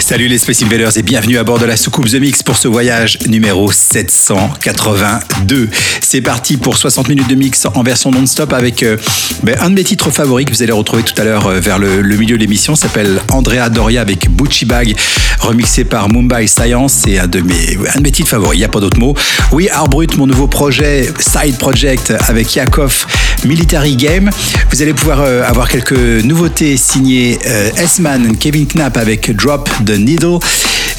Salut les Space Invaders et bienvenue à bord de la soucoupe The Mix pour ce voyage numéro 782. C'est parti pour 60 minutes de mix en version non-stop avec euh, ben, un de mes titres favoris que vous allez retrouver tout à l'heure euh, vers le, milieu de l'émission. s'appelle Andrea Doria avec Bucci Bag, remixé par Mumbai Science. C'est un de mes, un de mes titres favoris, il n'y a pas d'autre mot. Oui, Art Brut, mon nouveau projet, Side Project avec Yakov Military Game. Vous allez pouvoir euh, avoir quelques nouveautés signées euh, S-Man, Kevin Knapp avec Drop the Needle.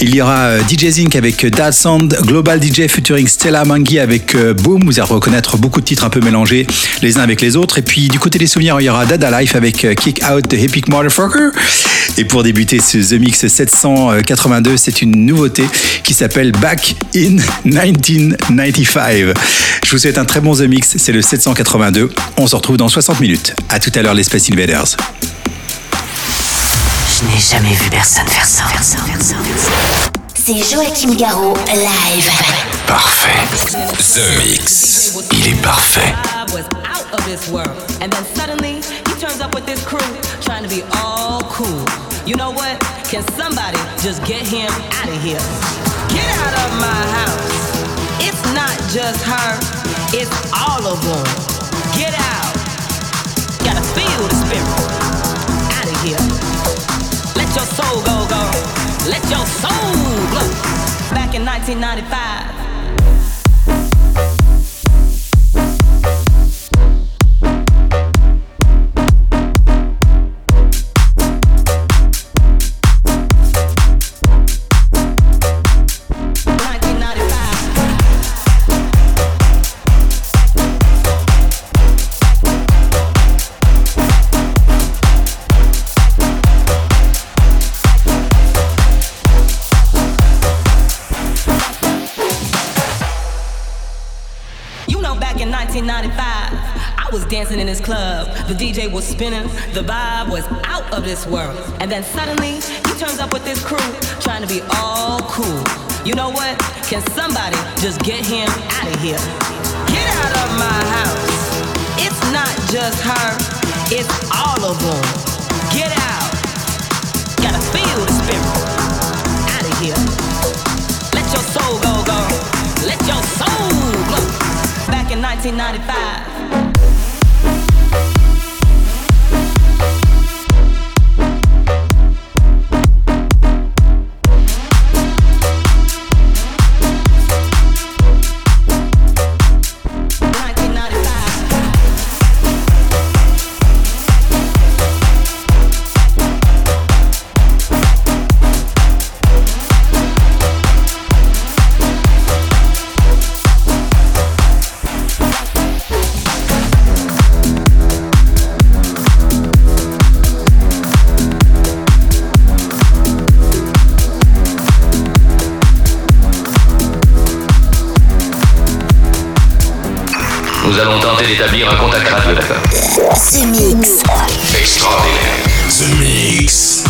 Il y aura euh, DJ Zinc avec Dad Sound, Global DJ featuring Stella Mangi avec Boom. Vous allez reconnaître beaucoup de titres un peu mélangés les uns avec les autres. Et puis du côté des souvenirs, il y aura Dada Life avec Kick Out the Epic Motherfucker. Et pour débuter ce The Mix 782, c'est une nouveauté qui s'appelle Back in 1995. Je vous souhaite un très bon The Mix, c'est le 782. On se retrouve dans 60 minutes. À tout à l'heure les Space Invaders. Je n'ai jamais vu personne faire ça. C'est Joachim Garraud, live. Parfait. The Mix. Il est parfait. I was out of this world. And then suddenly he turns up with this crew, trying to be all cool. You know what? Can somebody just get him out of here? Get out of my house. It's not just her, it's all of them. Get out. Gotta feel the spirit. Out of here. Let your soul go, go. Let your soul. Back in 1995. The DJ was spinning, the vibe was out of this world. And then suddenly, he turns up with this crew, trying to be all cool. You know what? Can somebody just get him out of here? Get out of my house. It's not just her, it's all of them. Get out. Gotta feel the spirit. Out of here. Let your soul go, go. Let your soul blow. Back in 1995. Nous allons tenter d'établir un contact radio, d'accord The Mix. Extraordinaire. The Mix.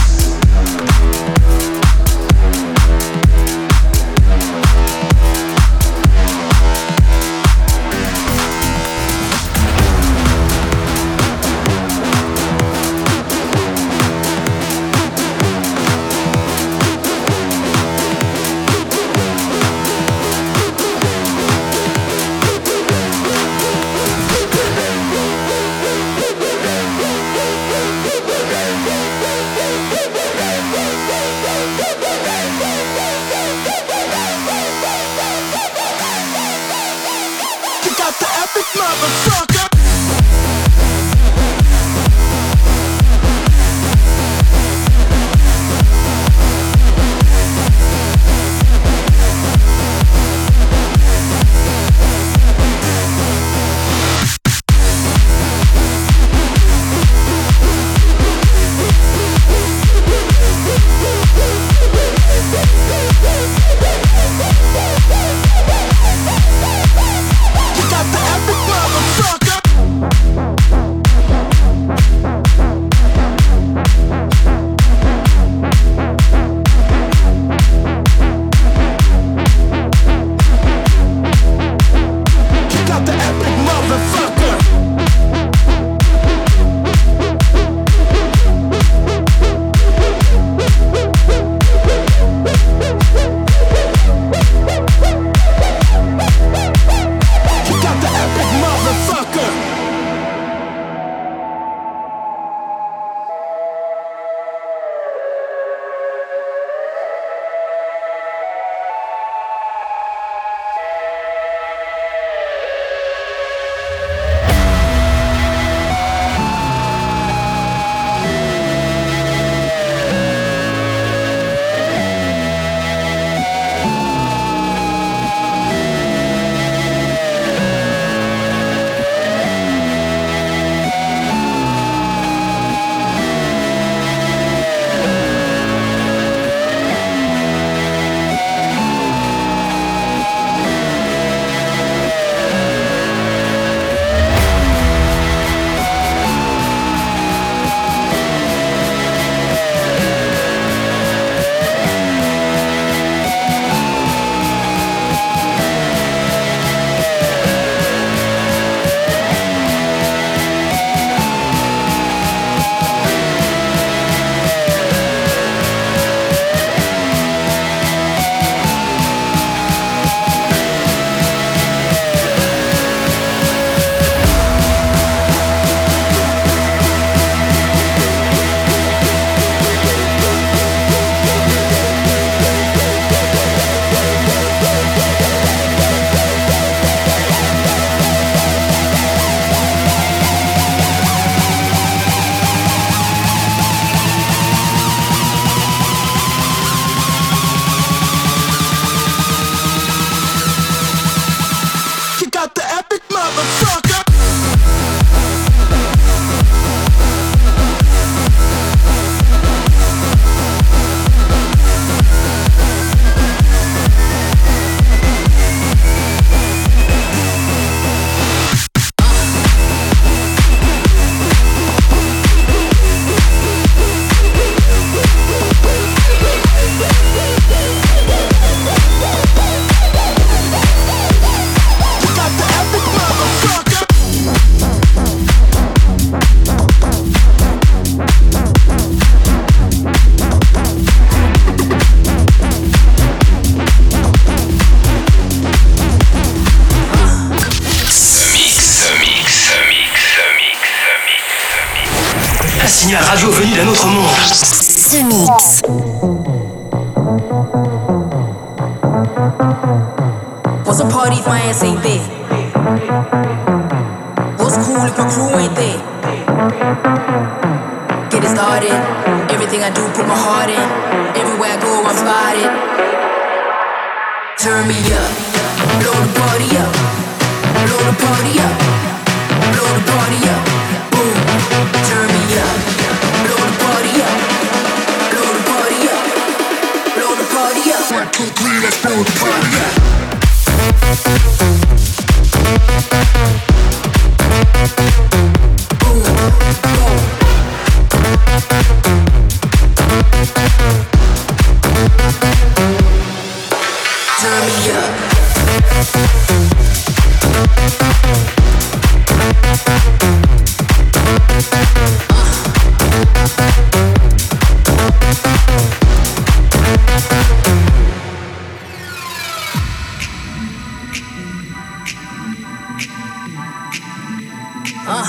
Uh.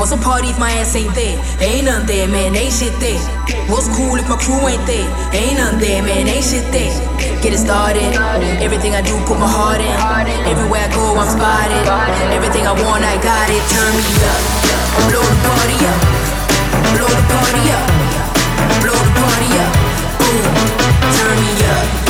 What's a party if my ass ain't there? Ain't none there, man, ain't shit there. What's cool if my crew ain't there? Ain't none there, man, ain't shit there. Get it started. Everything I do, put my heart in. Everywhere I go, I'm spotted. Everything I want, I got it. Turn me up. Blow the party up. Blow the party up. Blow the party up. Boom. Turn me up.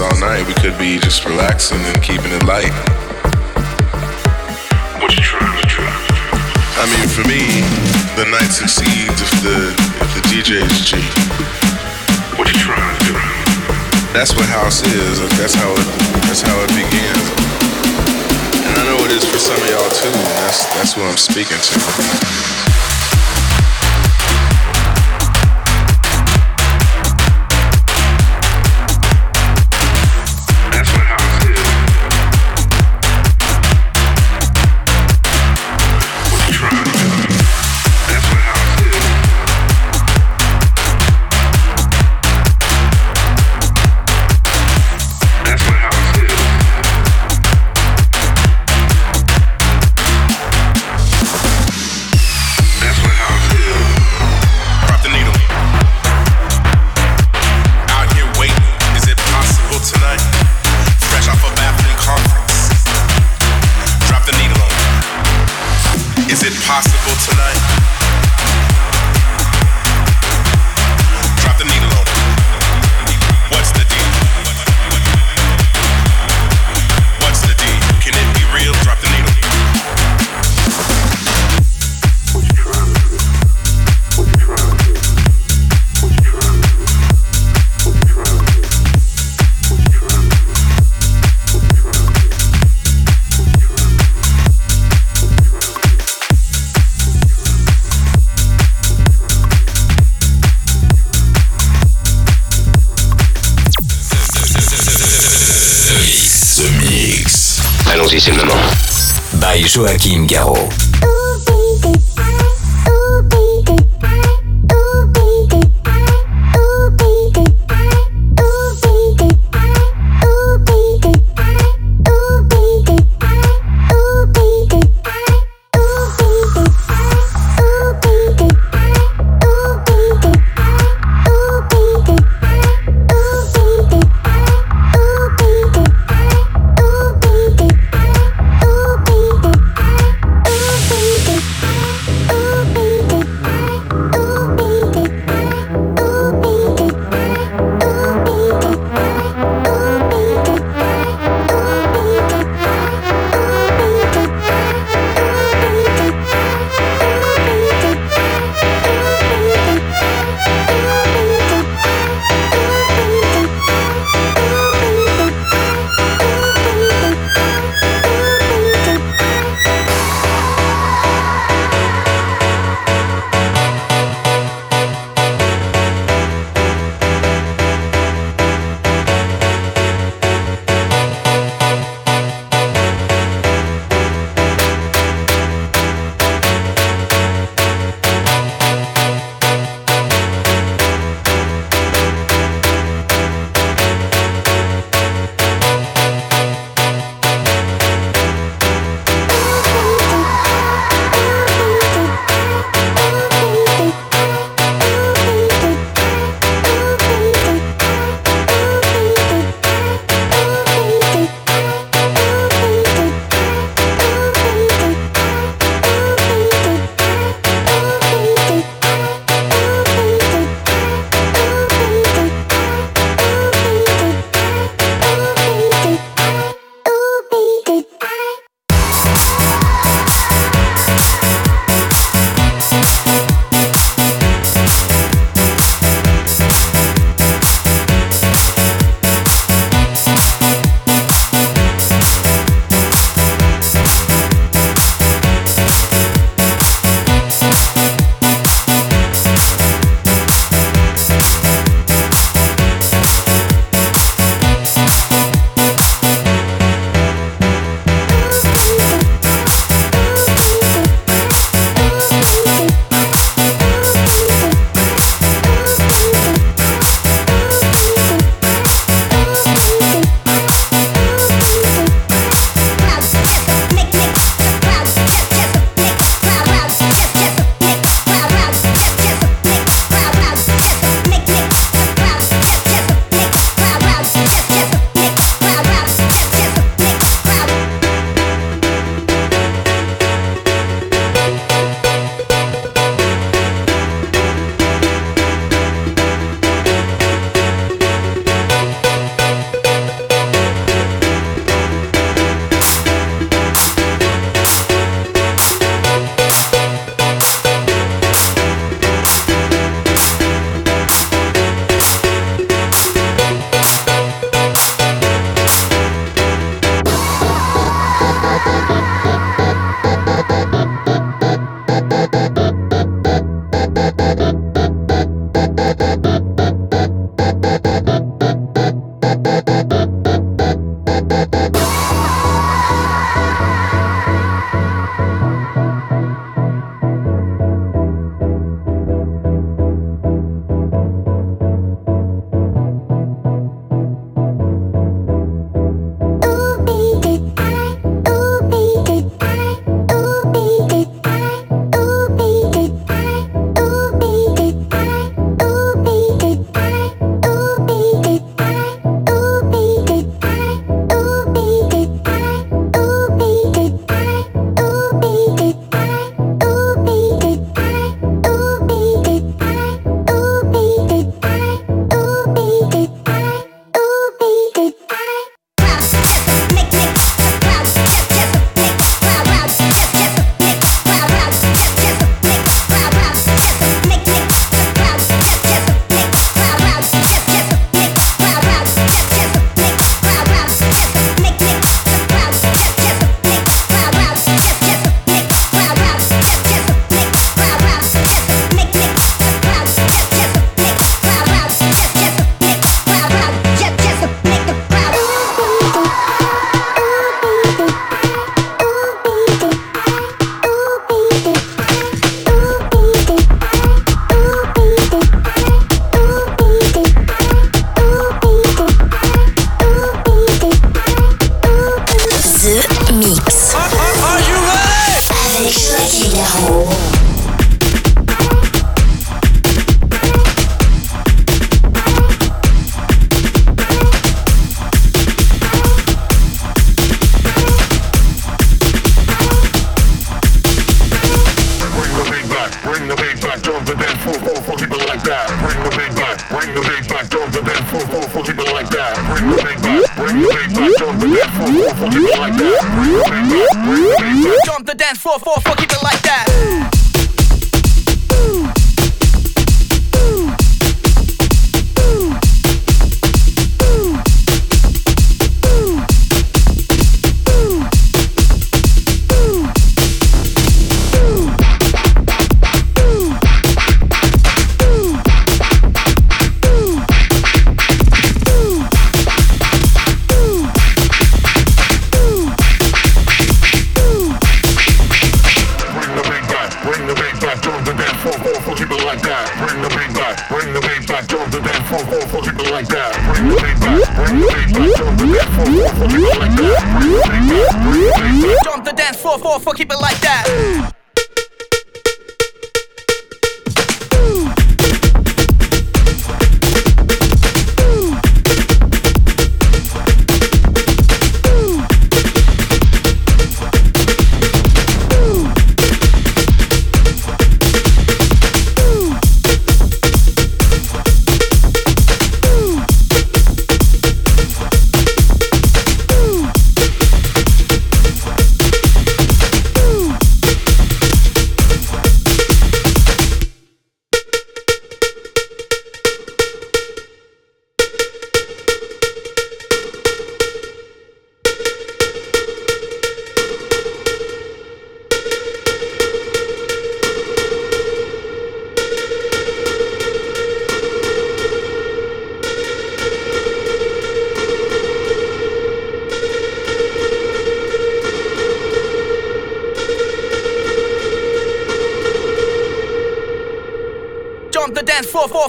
All night. We could be just relaxing and keeping it light. What you trying to do? I mean, for me, the night succeeds if the if the DJ is G. What you trying to do? That's what house is. That's how it. That's how it begins. And I know it is for some of y'all too. That's that's what I'm speaking to. Joachim Garraud.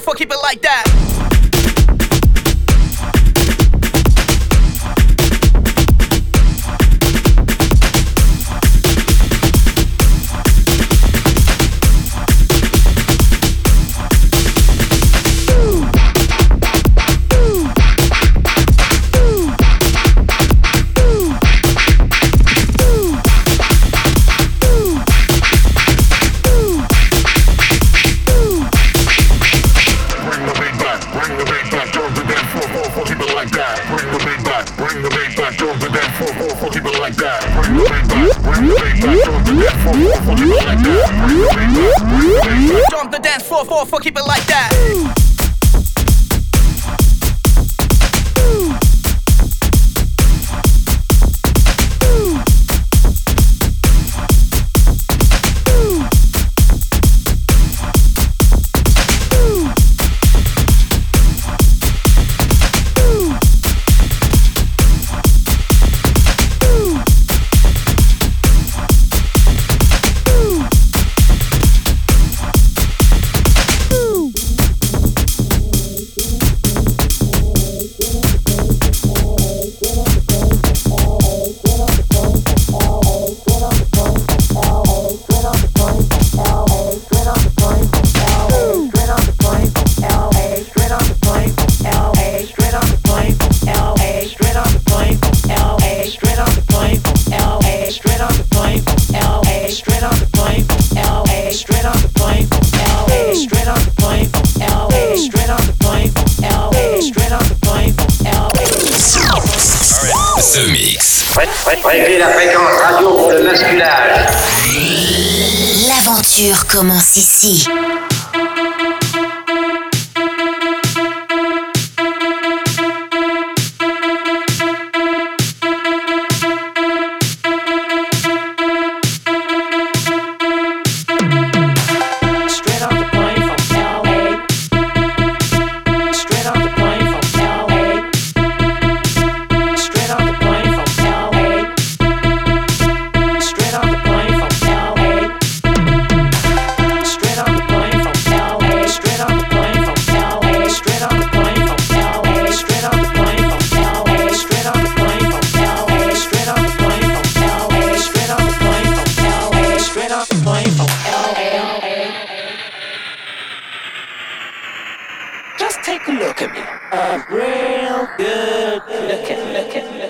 fuck keep it commence ici. take a look at me. A real good looking, looking.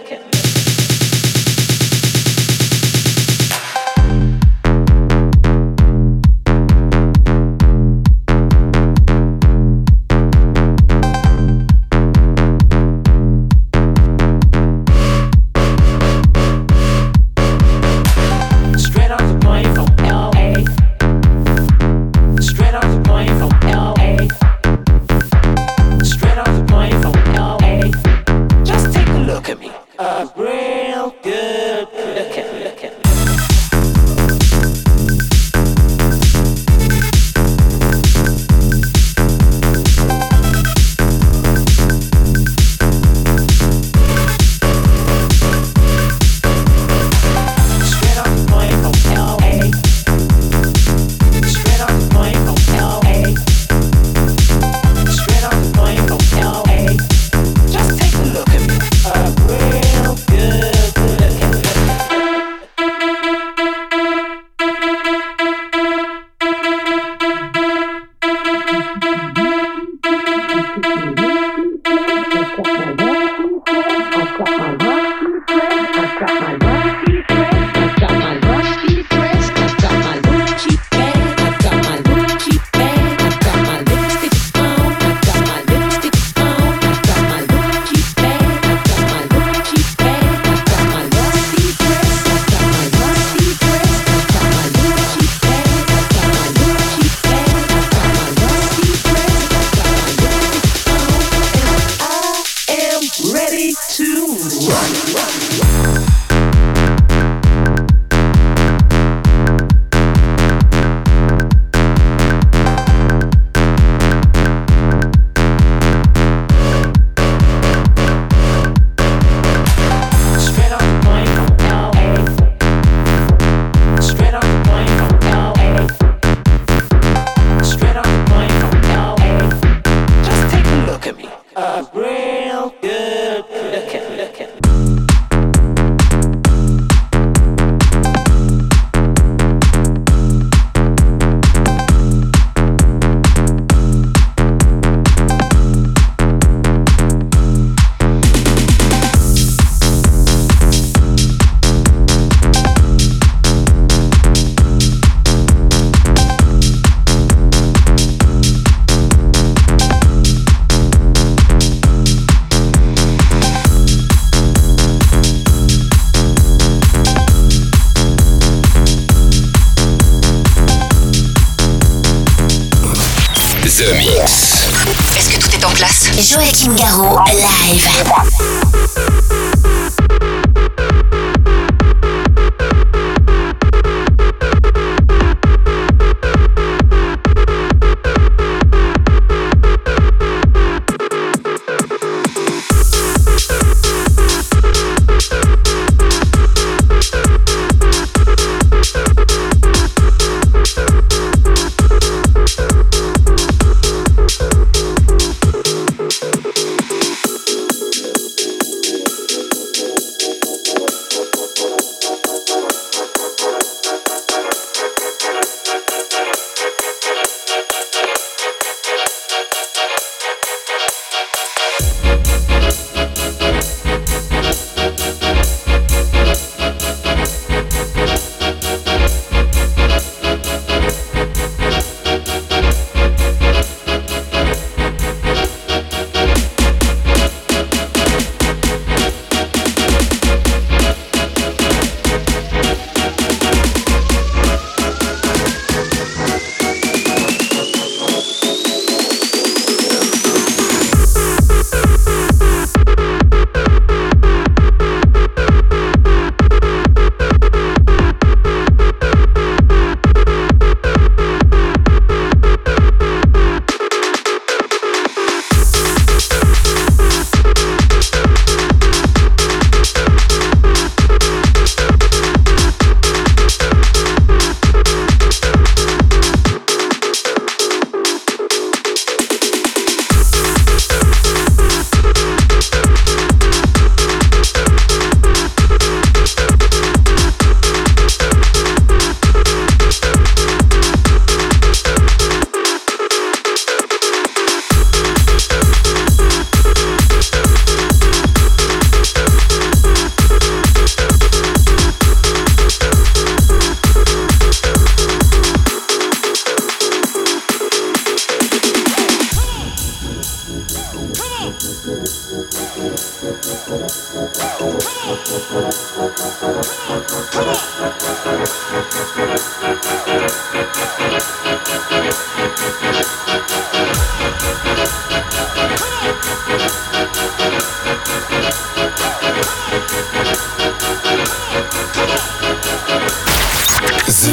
The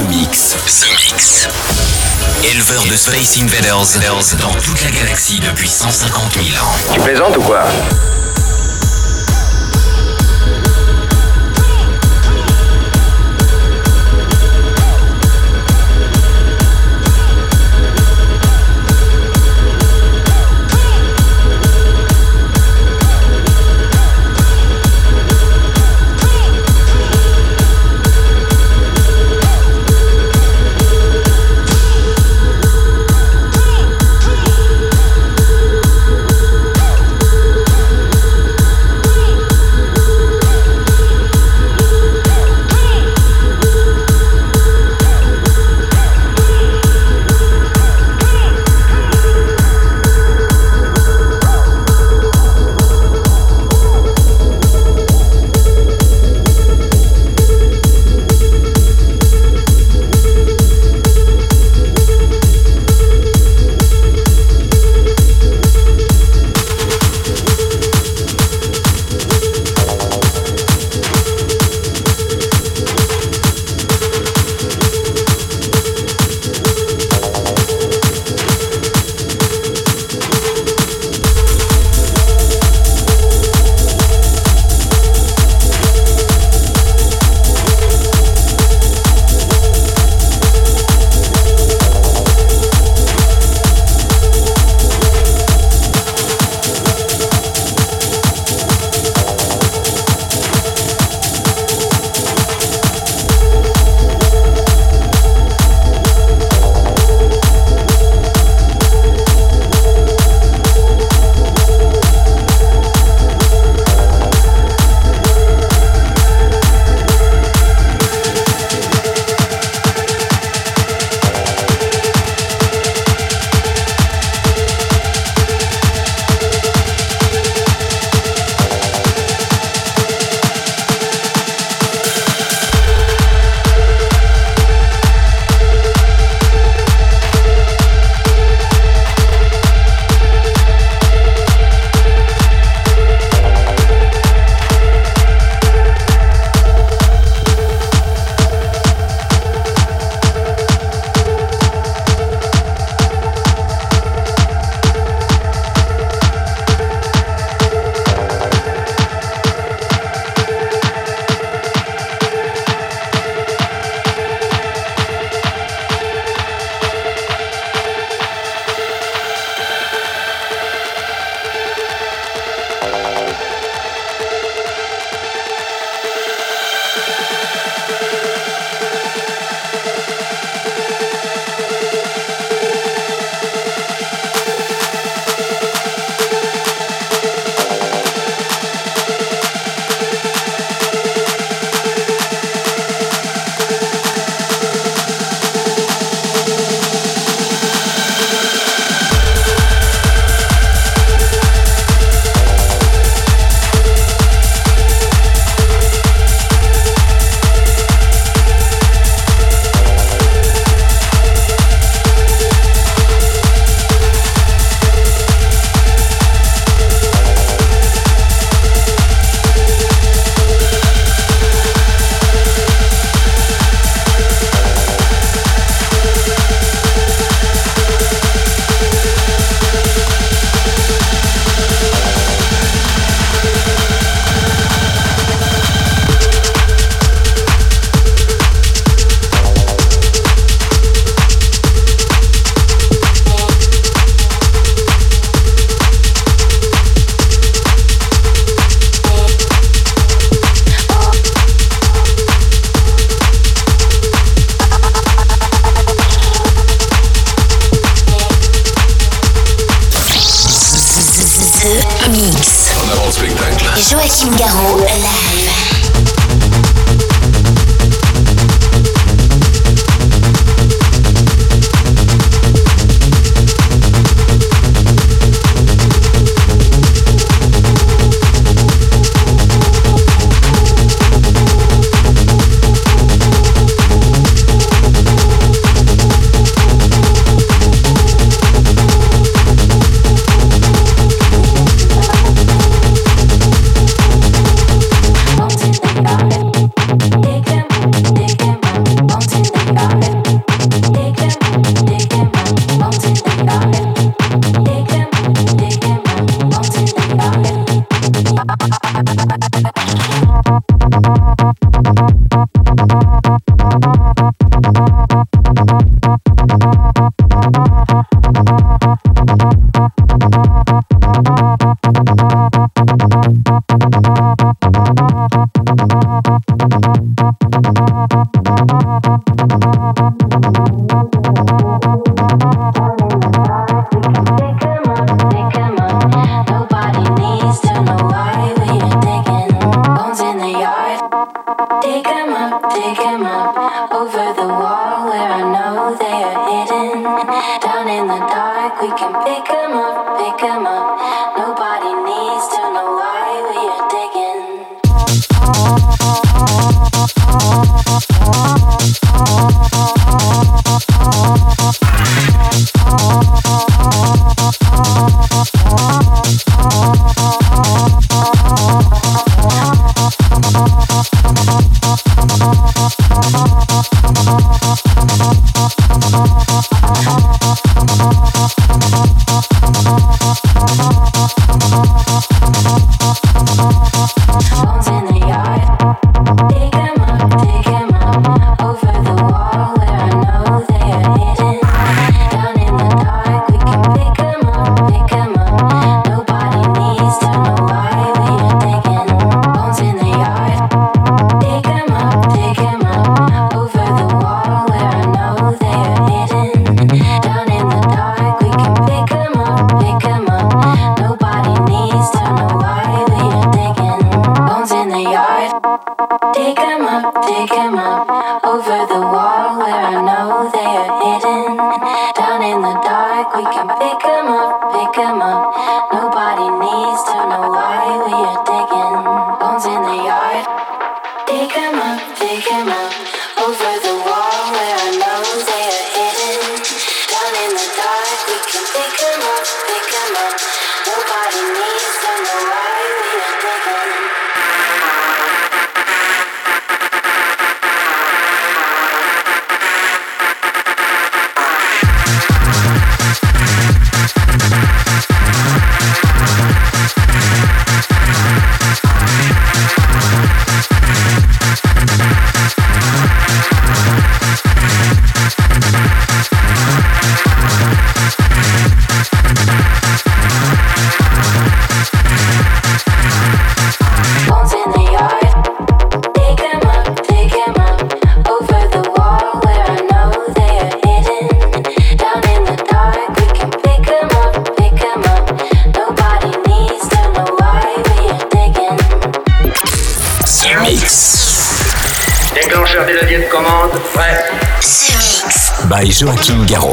Mix. The Mix. Éleveur de Space Invaders dans toute la galaxie depuis 150 000 ans. Tu plaisantes ou quoi? Joachim Garraud.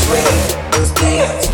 sweet, those dance.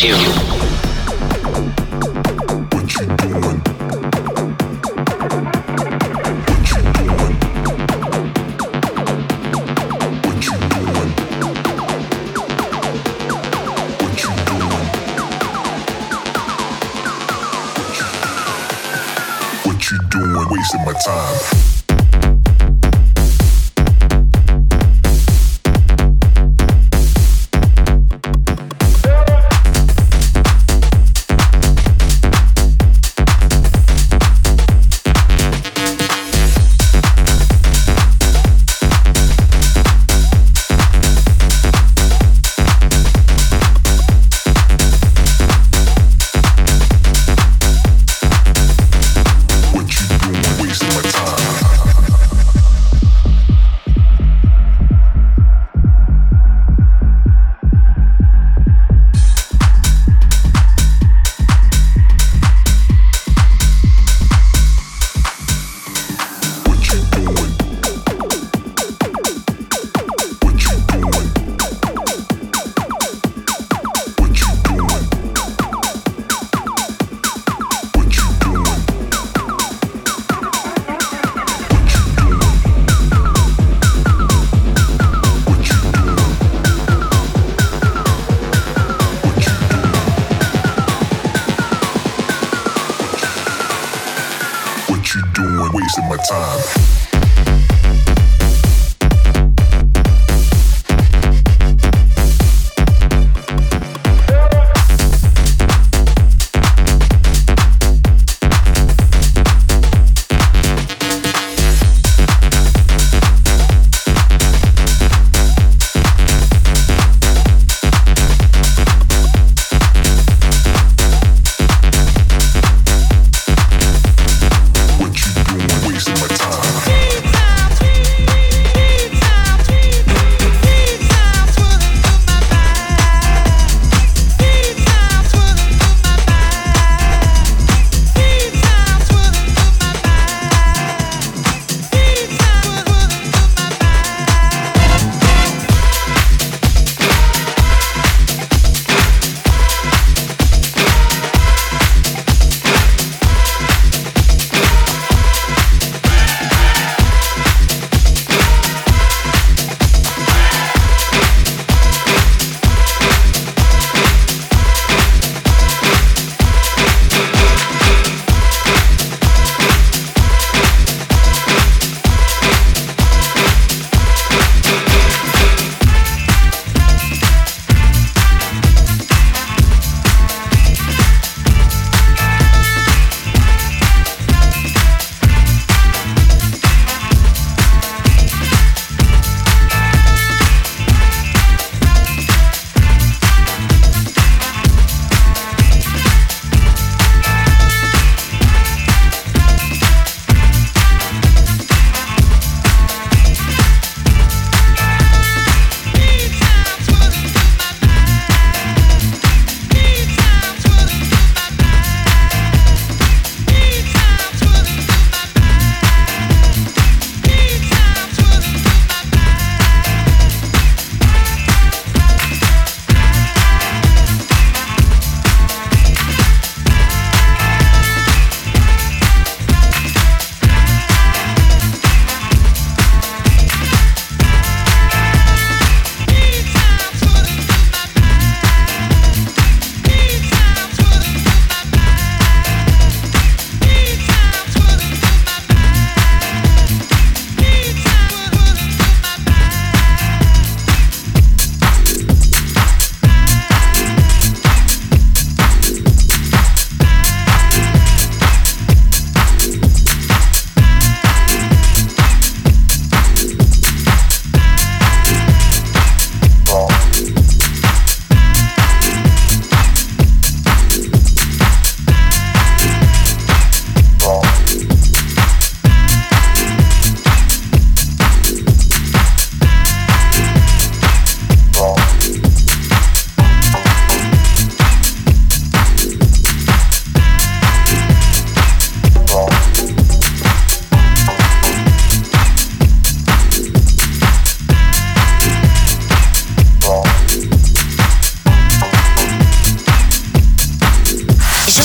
you.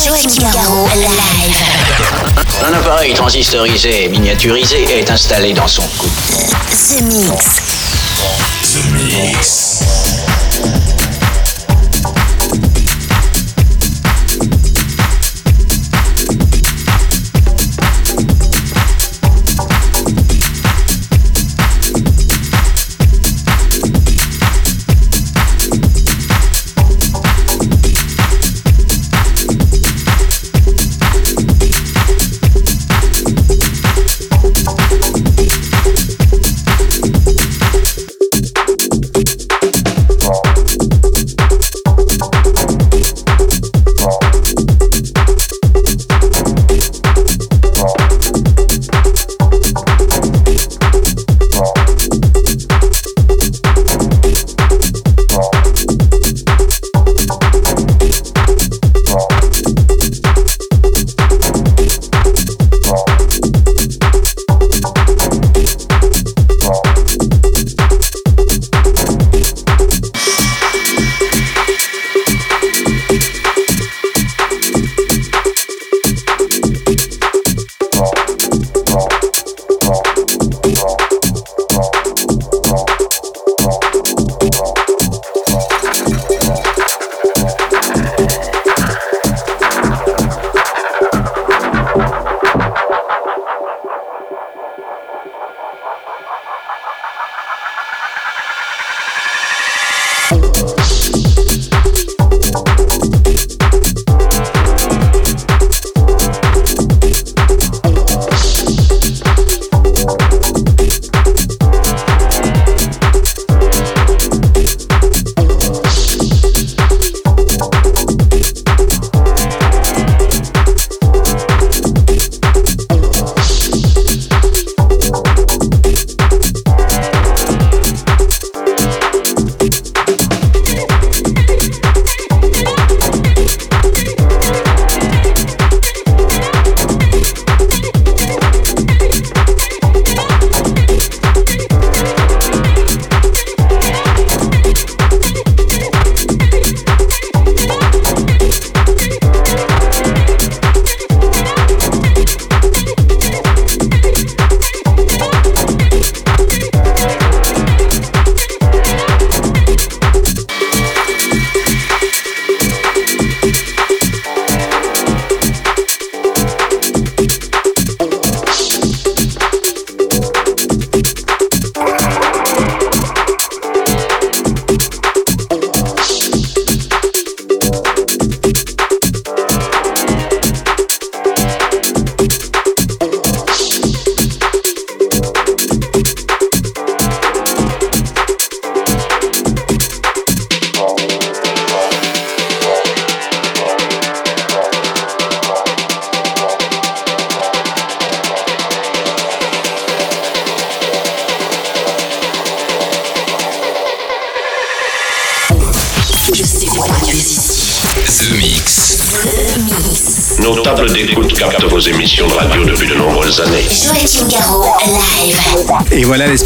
Joachim Garraud, live. Un appareil transistorisé et miniaturisé est installé dans son cou. The Mix. The Mix.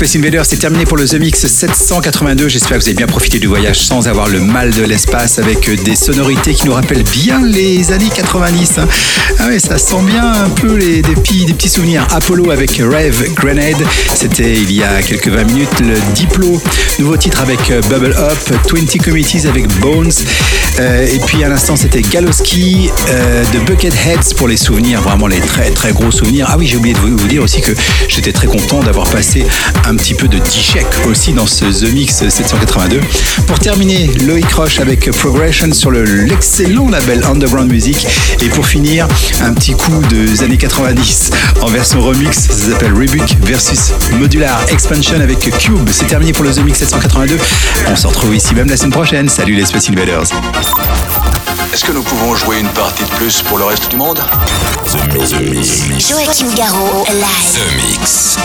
Space c'est terminé pour le The Mix 782. J'espère que vous avez bien profité du voyage sans avoir le mal de l'espace avec des sonorités qui nous rappellent bien les années 90. hein. Ah oui, ça sent bien un peu les, des, petits, des petits souvenirs. Apollo avec Rave Grenade, c'était il y a quelques 20 minutes. Le Diplo, nouveau titre avec Bubble Up. 20 Committees avec Bones. Euh, et puis à l'instant, c'était Galoski euh, de Bucketheads pour les souvenirs, vraiment les très très gros souvenirs. Ah oui, j'ai oublié de vous, dire aussi que j'étais très content d'avoir passé un petit peu de D-Check aussi dans ce The Mix 782. Pour terminer, Loïc Roche avec Progression sur le- l'excellent label Underground Music. Et pour finir, un petit coup des années 90 en version remix, ça s'appelle Rebuke versus Modular Expansion avec Cube. C'est terminé pour le The Mix 782. On se retrouve ici même la semaine prochaine. Salut les Space Invaders. Est-ce que nous pouvons jouer une partie de plus pour le reste du monde? Joachim Garraud, live. The Mix.